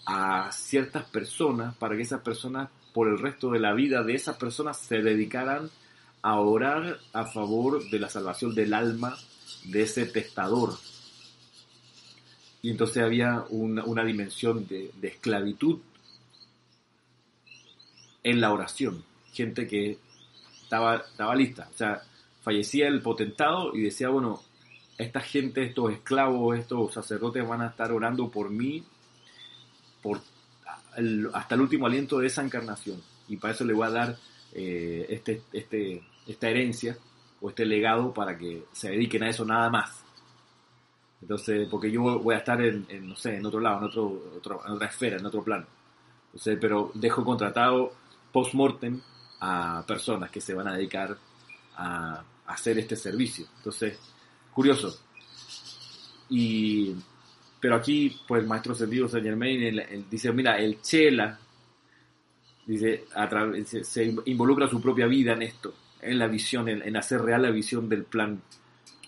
A: a ciertas personas para que esas personas por el resto de la vida de esas personas se dedicaran a orar a favor de la salvación del alma de ese testador y entonces había una, dimensión de, esclavitud en la oración. Gente que estaba, estaba lista. O sea, fallecía el potentado y decía, bueno, esta gente, estos esclavos, estos sacerdotes van a estar orando por mí por hasta el último aliento de esa encarnación. Y para eso le voy a dar eh, este, este, esta herencia o este legado para que se dediquen a eso nada más. Entonces, porque yo voy a estar en, no sé, en otro lado, en, otro, en otra esfera, en otro plano. Entonces, pero dejo contratado post-mortem a personas que se van a dedicar a, hacer este servicio. Entonces, curioso. Y, pero aquí, pues maestro sentido Saint Germain dice, mira, el Chela, dice, se involucra su propia vida en esto, en la visión, en, hacer real la visión del plan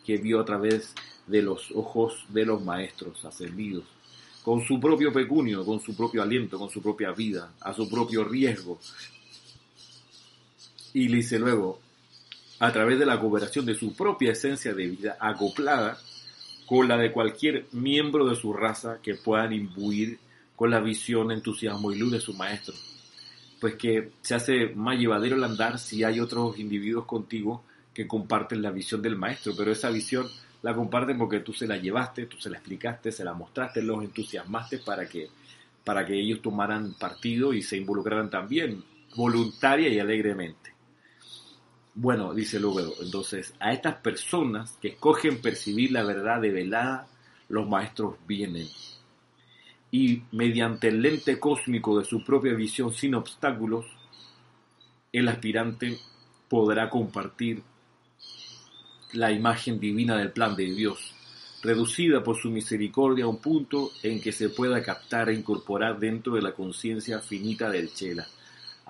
A: que vio a través de los ojos de los maestros ascendidos, con su propio pecunio, con su propio aliento, con su propia vida, a su propio riesgo. Y le dice luego, a través de la cooperación de su propia esencia de vida acoplada con la de cualquier miembro de su raza que puedan imbuir con la visión, entusiasmo y luz de su maestro. Pues que se hace más llevadero el andar si hay otros individuos contigo que comparten la visión del maestro, pero esa visión la comparten porque tú se la llevaste, tú se la explicaste, se la mostraste, los entusiasmaste para que, para que ellos tomaran partido y se involucraran también, voluntaria y alegremente. Bueno, dice luego, entonces, a estas personas que escogen percibir la verdad develada, los maestros vienen. Y mediante el lente cósmico de su propia visión sin obstáculos, el aspirante podrá compartir la imagen divina del plan de Dios, reducida por su misericordia a un punto en que se pueda captar e incorporar dentro de la conciencia finita del Chela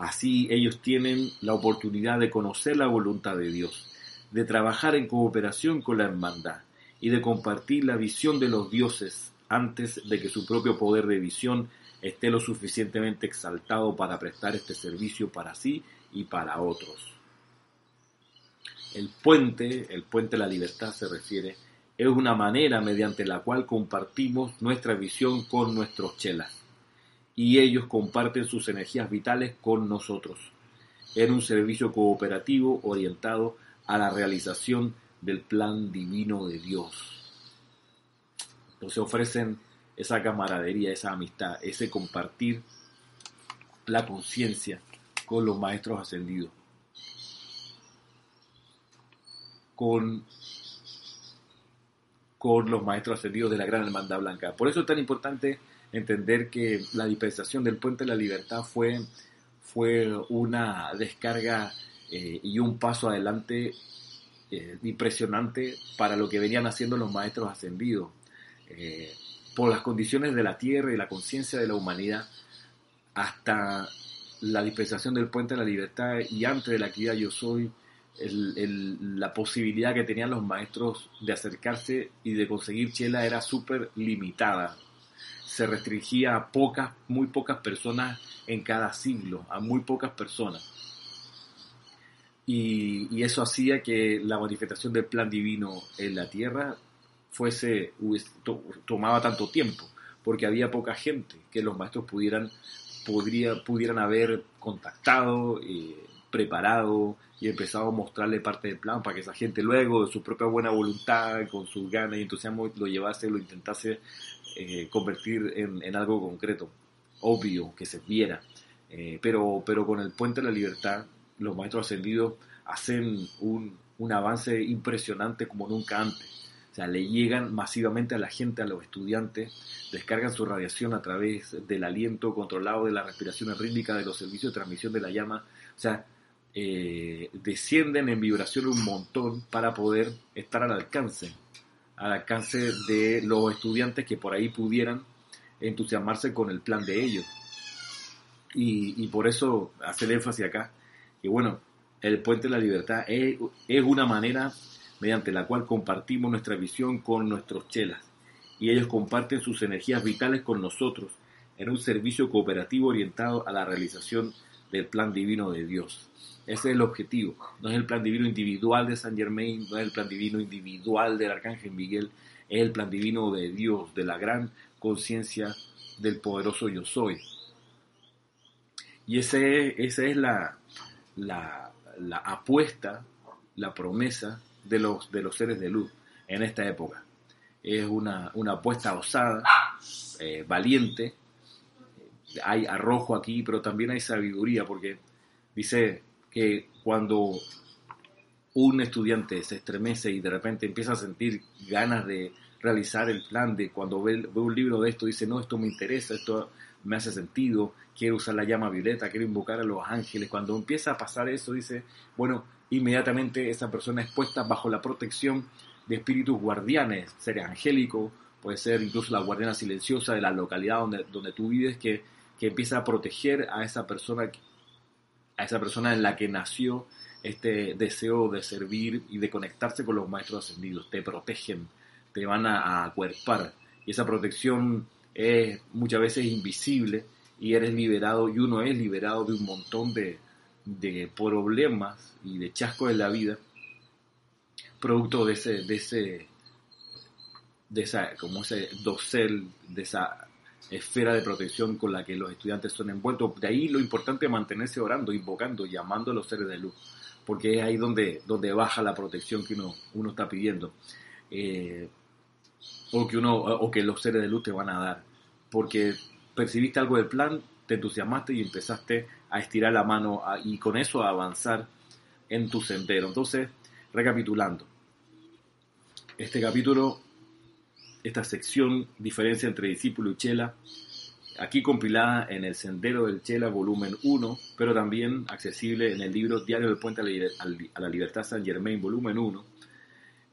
A: Así ellos tienen la oportunidad de conocer la voluntad de Dios, de trabajar en cooperación con la hermandad y de compartir la visión de los dioses antes de que su propio poder de visión esté lo suficientemente exaltado para prestar este servicio para sí y para otros. El puente, el puente de la libertad se refiere, es una manera mediante la cual compartimos nuestra visión con nuestros chelas y ellos comparten sus energías vitales con nosotros. Era un servicio cooperativo orientado a la realización del plan divino de Dios. Entonces ofrecen esa camaradería, esa amistad, ese compartir la conciencia con los maestros ascendidos. Con, con los maestros ascendidos de la Gran Hermandad Blanca. Por eso es tan importante entender que la dispensación del Puente de la Libertad fue, fue una descarga eh, y un paso adelante eh, impresionante para lo que venían haciendo los maestros ascendidos. Eh, por las condiciones de la tierra y la conciencia de la humanidad, hasta la dispensación del Puente de la Libertad y antes de la actividad Yo Soy, la posibilidad que tenían los maestros de acercarse y de conseguir chela era súper limitada se restringía a pocas, muy pocas personas en cada siglo, a muy pocas personas. Y, eso hacía que la manifestación del plan divino en la tierra fuese, tomaba tanto tiempo, porque había poca gente que los maestros pudieran, podría, pudieran haber contactado, eh, preparado y empezado a mostrarle parte del plan para que esa gente luego de su propia buena voluntad, con sus ganas y entusiasmo, lo llevase, lo intentase eh, convertir en, algo concreto, obvio, que se viera. Eh, pero, pero con el puente de la libertad, los maestros ascendidos hacen un, un avance impresionante como nunca antes. O sea, le llegan masivamente a la gente, a los estudiantes, descargan su radiación a través del aliento controlado de la respiración rítmica de los servicios de transmisión de la llama. O sea, eh, descienden en vibración un montón para poder estar al alcance al alcance de los estudiantes que por ahí pudieran entusiasmarse con el plan de ellos. Y, por eso hacer énfasis acá, que bueno, el puente de la libertad es, es una manera mediante la cual compartimos nuestra visión con nuestros chelas y ellos comparten sus energías vitales con nosotros en un servicio cooperativo orientado a la realización del plan divino de Dios. Ese es el objetivo. No es el plan divino individual de San Germain, no es el plan divino individual del Arcángel Miguel, es el plan divino de Dios, de la gran conciencia del poderoso yo soy. Y ese, esa es la, la, apuesta, la promesa de los, de los seres de luz. en esta época. Es una, una apuesta osada, eh, valiente. Hay arrojo aquí, pero también hay sabiduría, porque dice que cuando un estudiante se estremece y de repente empieza a sentir ganas de realizar el plan de cuando ve, un libro de esto, dice, no, esto me interesa, esto me hace sentido, quiero usar la llama violeta, quiero invocar a los ángeles. Cuando empieza a pasar eso, dice, bueno, inmediatamente esa persona es puesta bajo la protección de espíritus guardianes, ser angélico, puede ser incluso la guardiana silenciosa de la localidad donde, donde tú vives, que, que empieza a proteger a esa persona, a esa persona en la que nació este deseo de servir y de conectarse con los maestros ascendidos. Te protegen, te van a, acuerpar. Y esa protección es muchas veces invisible y eres liberado y uno es liberado de un montón de, de problemas y de chascos en la vida producto de ese, de ese, de esa, como ese dosel, de esa esfera de protección con la que los estudiantes son envueltos. De ahí lo importante es mantenerse orando, invocando, llamando a los seres de luz, porque es ahí donde, donde baja la protección que uno, uno está pidiendo. Eh, o que uno o que los seres de luz te van a dar porque percibiste algo del plan te entusiasmaste y empezaste a estirar la mano y con eso a avanzar en tu sendero entonces recapitulando este capítulo esta sección diferencia entre discípulo y chela aquí compilada en el Sendero del Chela, volumen 1, pero también accesible en el libro Diario del Puente a la Libertad San Germain, volumen 1,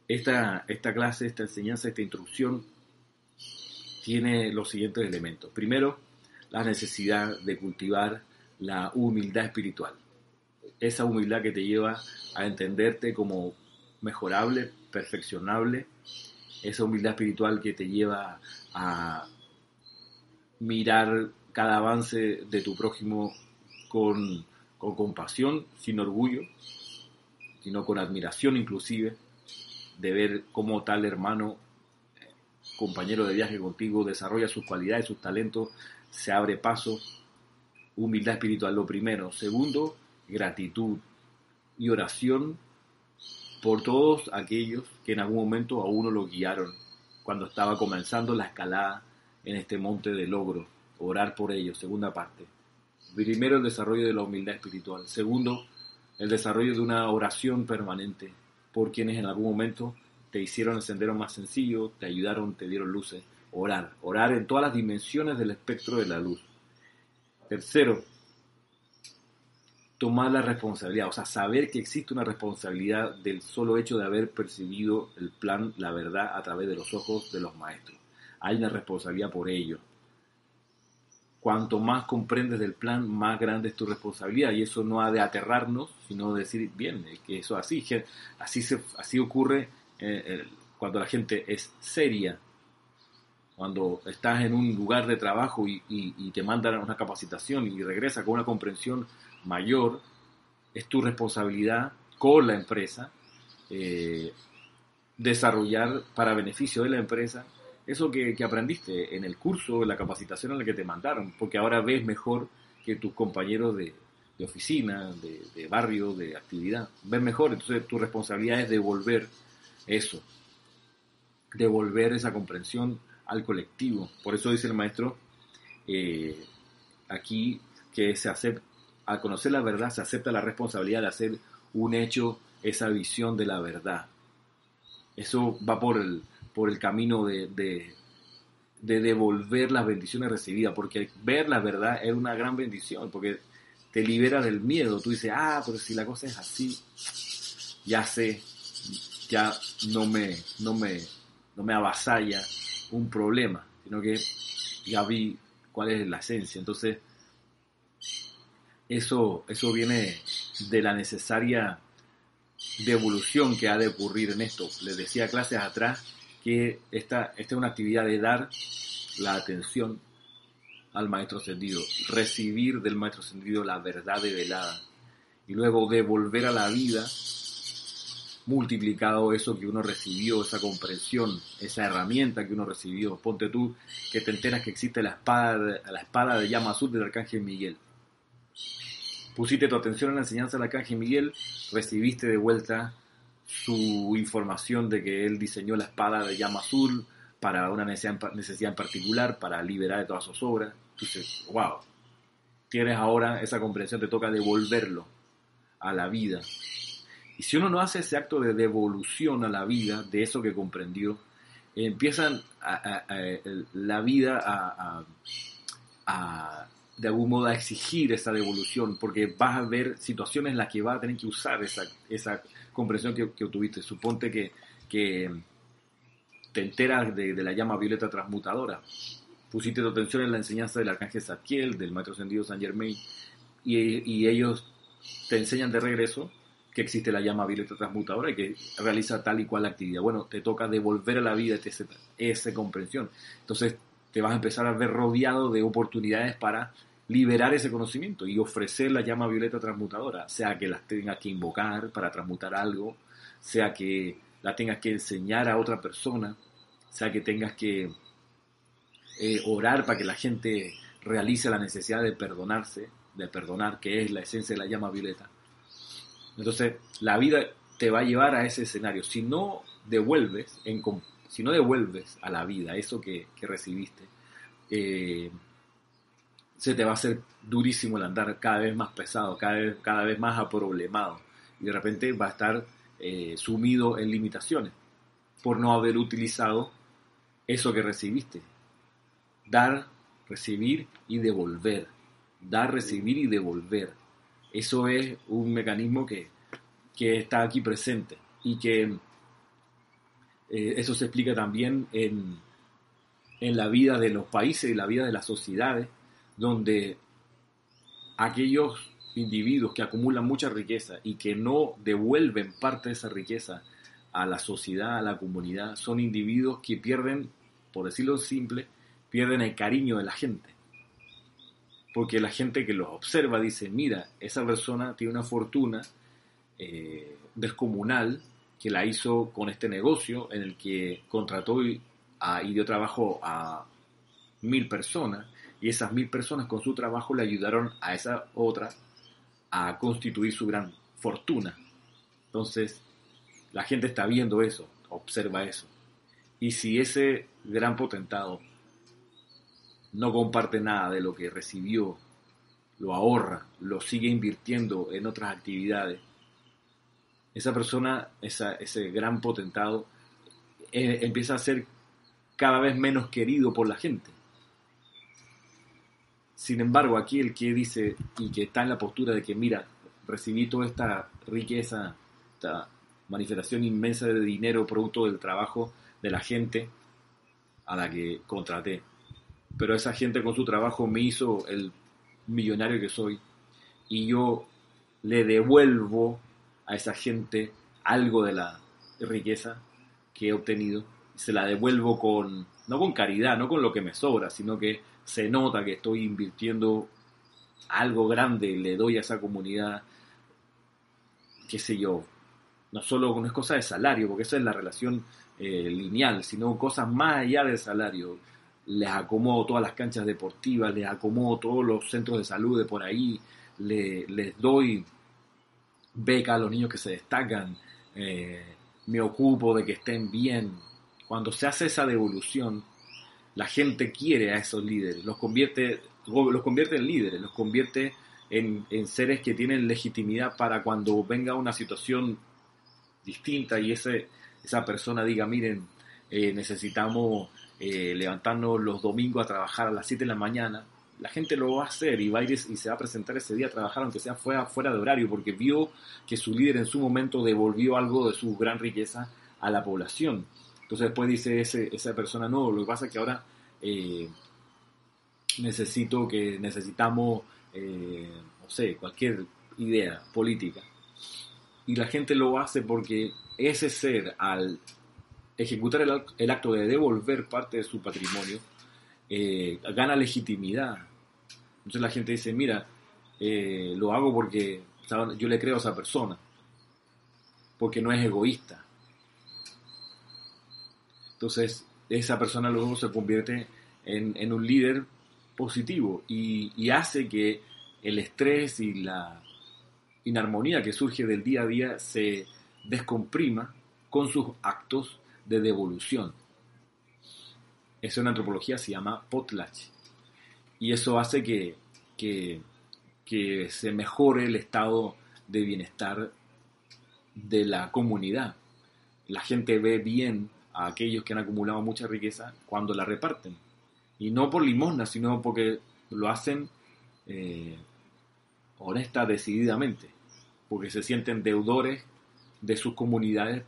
A: esta, esta clase, esta enseñanza, esta instrucción tiene los siguientes elementos. Primero, la necesidad de cultivar la humildad espiritual. Esa humildad que te lleva a entenderte como mejorable, perfeccionable. Esa humildad espiritual que te lleva a mirar cada avance de tu prójimo con, con compasión, sin orgullo, sino con admiración inclusive de ver cómo tal hermano, compañero de viaje contigo, desarrolla sus cualidades, sus talentos, se abre paso. Humildad espiritual, lo primero. Segundo, gratitud y oración por todos aquellos que en algún momento a uno lo guiaron cuando estaba comenzando la escalada en este monte de logro. Orar por ellos, segunda parte. Primero, el desarrollo de la humildad espiritual. Segundo, el desarrollo de una oración permanente por quienes en algún momento te hicieron el sendero más sencillo, te ayudaron, te dieron luces. Orar, orar en todas las dimensiones del espectro de la luz. Tercero, tomar la responsabilidad, o sea, saber que existe una responsabilidad del solo hecho de haber percibido el plan, la verdad, a través de los ojos de los maestros. Hay una responsabilidad por ello. Cuanto más comprendes del plan, más grande es tu responsabilidad. Y eso no ha de aterrarnos, sino de decir, bien, que eso así, así, se, así ocurre eh, cuando la gente es seria. Cuando estás en un lugar de trabajo y, te mandan una capacitación y regresa con una comprensión mayor, es tu responsabilidad con la empresa eh, desarrollar para beneficio de la empresa eso que, aprendiste en el curso, en la capacitación en la que te mandaron, porque ahora ves mejor que tus compañeros de, oficina, de, barrio, de actividad. Ves mejor, entonces tu responsabilidad es devolver eso, devolver esa comprensión al colectivo. Por eso dice el maestro eh, aquí que se acepta, al conocer la verdad se acepta la responsabilidad de hacer un hecho esa visión de la verdad. Eso va por el, por el camino de, de, devolver las bendiciones recibidas, porque ver la verdad es una gran bendición, porque te libera del miedo. Tú dices, ah, pero si la cosa es así, ya sé, ya no me, no me, no me avasalla un problema, sino que ya vi cuál es la esencia. Entonces, eso, eso viene de la necesaria devolución que ha de ocurrir en esto. Les decía clases atrás que esta, esta es una actividad de dar la atención al maestro ascendido, recibir del maestro ascendido la verdad velada y luego devolver a la vida multiplicado eso que uno recibió, esa comprensión, esa herramienta que uno recibió. Ponte tú que te enteras que existe la espada, la espada de llama azul del arcángel Miguel. Pusiste tu atención en la enseñanza del arcángel Miguel, recibiste de vuelta su información de que él diseñó la espada de llama azul para una necesidad, en particular, para liberar de todas sus obras. Wow, tienes ahora esa comprensión, te toca devolverlo a la vida. Y si uno no hace ese acto de devolución a la vida de eso que comprendió, empiezan la vida a, de algún modo a exigir esa devolución, porque vas a ver situaciones en las que vas a tener que usar esa, esa comprensión que, que obtuviste. Suponte que, que te enteras de, la llama violeta transmutadora. Pusiste tu atención en la enseñanza del arcángel Zadkiel, del maestro ascendido San Germain, y, ellos te enseñan de regreso que existe la llama violeta transmutadora y que realiza tal y cual actividad. Bueno, te toca devolver a la vida esa comprensión. Entonces te vas a empezar a ver rodeado de oportunidades para liberar ese conocimiento y ofrecer la llama violeta transmutadora, sea que las tengas que invocar para transmutar algo, sea que la tengas que enseñar a otra persona, sea que tengas que eh, orar para que la gente realice la necesidad de perdonarse, de perdonar, que es la esencia de la llama violeta. Entonces, la vida te va a llevar a ese escenario. Si no devuelves, si no devuelves a la vida eso que, recibiste, eh, se te va a hacer durísimo el andar cada vez más pesado, cada vez, cada vez más aproblemado. Y de repente va a estar eh, sumido en limitaciones por no haber utilizado eso que recibiste. Dar, recibir y devolver. Dar, recibir y devolver. Eso es un mecanismo que, está aquí presente y que eh, eso se explica también en, en la vida de los países y la vida de las sociedades, donde aquellos individuos que acumulan mucha riqueza y que no devuelven parte de esa riqueza a la sociedad, a la comunidad, son individuos que pierden por decirlo simple, pierden el cariño de la gente. Porque la gente que los observa dice, mira, esa persona tiene una fortuna eh, descomunal que la hizo con este negocio en el que contrató y, dio trabajo a mil personas y esas mil personas con su trabajo le ayudaron a esa otra a constituir su gran fortuna. Entonces, la gente está viendo eso, observa eso. Y si ese gran potentado no comparte nada de lo que recibió, lo ahorra, lo sigue invirtiendo en otras actividades, esa persona, ese gran potentado, eh, empieza a ser cada vez menos querido por la gente. Sin embargo, aquí el que dice y que está en la postura de que, mira, recibí toda esta riqueza, esta manifestación inmensa de dinero producto del trabajo de la gente a la que contraté. Pero esa gente con su trabajo me hizo el millonario que soy y yo le devuelvo a esa gente algo de la riqueza que he obtenido. Se la devuelvo con, no con caridad, no con lo que me sobra, sino que se nota que estoy invirtiendo algo grande, le doy a esa comunidad, qué sé yo, no solo con es cosa de salario, porque esa es la relación eh, lineal, sino cosas más allá del salario. Les acomodo todas las canchas deportivas, les acomodo todos los centros de salud de por ahí, les doy beca a los niños que se destacan, eh, me ocupo de que estén bien. Cuando se hace esa devolución, la gente quiere a esos líderes, los convierte, los convierte en líderes, los convierte en, en seres que tienen legitimidad para cuando venga una situación distinta y ese, esa persona diga, miren, eh, necesitamos eh, levantarnos los domingos a trabajar a las 7 de la mañana, la gente lo va a hacer y va a ir y se va a presentar ese día a trabajar aunque sea fuera, fuera de horario, porque vio que su líder en su momento devolvió algo de su gran riqueza a la población. Entonces después dice ese, esa persona, no, lo que pasa es que ahora eh, necesito que necesitamos, no sé, cualquier idea política y la gente lo hace porque ese ser, al ejecutar el, acto de devolver parte de su patrimonio, eh, gana legitimidad. Entonces la gente dice, mira, eh, lo hago porque yo le creo a esa persona, porque no es egoísta. Entonces esa persona luego se convierte en, un líder positivo y hace que el estrés y la inarmonía que surge del día a día se descomprima con sus actos de devolución. Eso en antropología se llama potlatch. Y eso hace que, que, que se mejore el estado de bienestar de la comunidad. La gente ve bien a aquellos que han acumulado mucha riqueza cuando la reparten. Y no por limosna, sino porque lo hacen eh, honesta, decididamente, porque se sienten deudores de sus comunidades,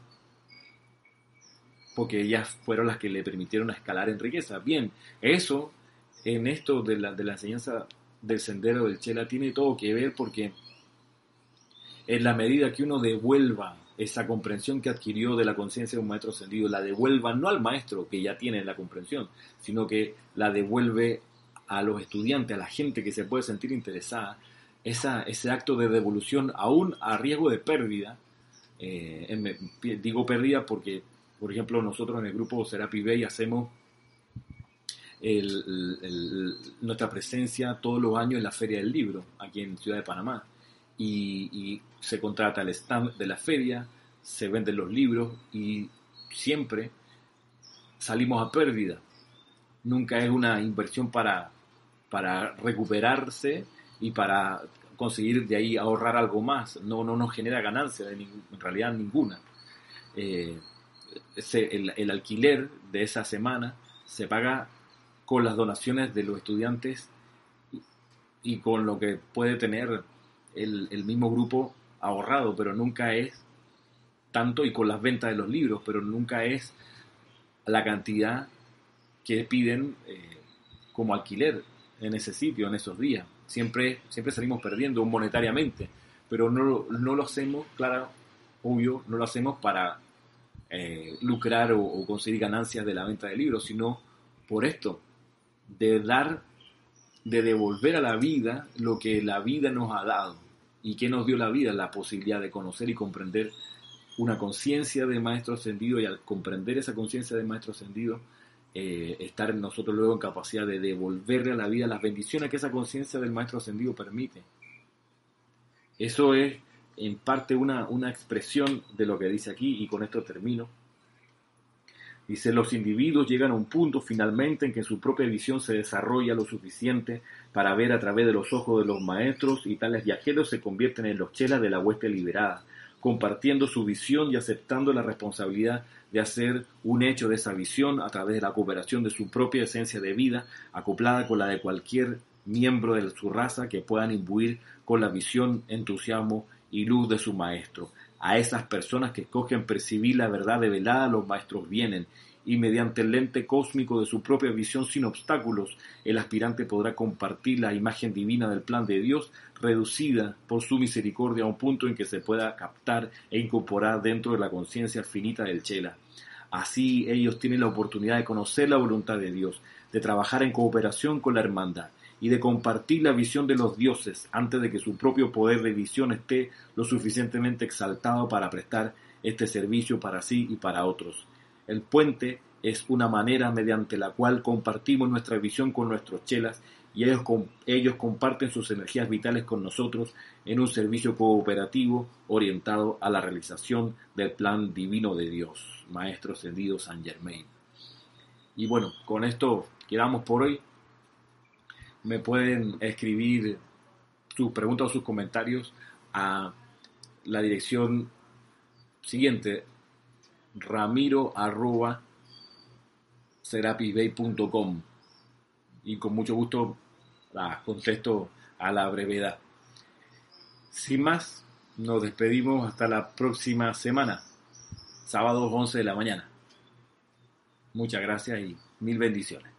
A: porque ellas fueron las que le permitieron escalar en riqueza. Bien, eso en esto de la, de la enseñanza del sendero del Chela tiene todo que ver porque en la medida que uno devuelva esa comprensión que adquirió de la conciencia de un maestro ascendido, la devuelva no al maestro que ya tiene la comprensión, sino que la devuelve a los estudiantes, a la gente que se puede sentir interesada, esa, ese acto de devolución, aún a riesgo de pérdida, eh, digo pérdida porque, por ejemplo, nosotros en el grupo Serapi Bay hacemos nuestra presencia todos los años en la Feria del Libro, aquí en Ciudad de Panamá. Y, se contrata el stand de la feria, se venden los libros y siempre salimos a pérdida. Nunca es una inversión para, para recuperarse y para conseguir de ahí ahorrar algo más. No, no nos genera ganancia, en realidad ninguna. Eh, el, el, alquiler de esa semana se paga con las donaciones de los estudiantes y, con lo que puede tener el, mismo grupo ahorrado, pero nunca es tanto y con las ventas de los libros, pero nunca es la cantidad que piden eh, como alquiler en ese sitio, en esos días. Siempre, siempre salimos perdiendo monetariamente, pero no, no lo hacemos, claro, obvio, no lo hacemos para eh, lucrar o, conseguir ganancias de la venta de libros, sino por esto, de dar, de devolver a la vida lo que la vida nos ha dado. ¿Y que nos dio la vida? La posibilidad de conocer y comprender una conciencia de maestro ascendido y al comprender esa conciencia de maestro ascendido, eh, estar nosotros luego en capacidad de devolverle a la vida las bendiciones que esa conciencia del Maestro Ascendido permite. Eso es en parte una, una expresión de lo que dice aquí y con esto termino. Dice, los individuos llegan a un punto finalmente en que su propia visión se desarrolla lo suficiente para ver a través de los ojos de los maestros y tales viajeros se convierten en los chelas de la hueste liberada, compartiendo su visión y aceptando la responsabilidad de hacer un hecho de esa visión a través de la cooperación de su propia esencia de vida, acoplada con la de cualquier miembro de su raza que puedan imbuir con la visión, entusiasmo y luz de su maestro. A esas personas que escogen percibir la verdad develada, los maestros vienen y mediante el lente cósmico de su propia visión sin obstáculos, el aspirante podrá compartir la imagen divina del plan de Dios, reducida por su misericordia a un punto en que se pueda captar e incorporar dentro de la conciencia finita del Chela. Así ellos tienen la oportunidad de conocer la voluntad de Dios, de trabajar en cooperación con la hermandad y de compartir la visión de los dioses antes de que su propio poder de visión esté lo suficientemente exaltado para prestar este servicio para sí y para otros. El puente es una manera mediante la cual compartimos nuestra visión con nuestros chelas y ellos, ellos comparten sus energías vitales con nosotros en un servicio cooperativo orientado a la realización del plan divino de Dios, Maestro Ascendido San Germain. Y bueno, con esto quedamos por hoy. Me pueden escribir sus preguntas o sus comentarios a la dirección siguiente, ramiro y con mucho gusto la contesto a la brevedad. Sin más, nos despedimos hasta la próxima semana, sábado 11 de la mañana. Muchas gracias y mil bendiciones.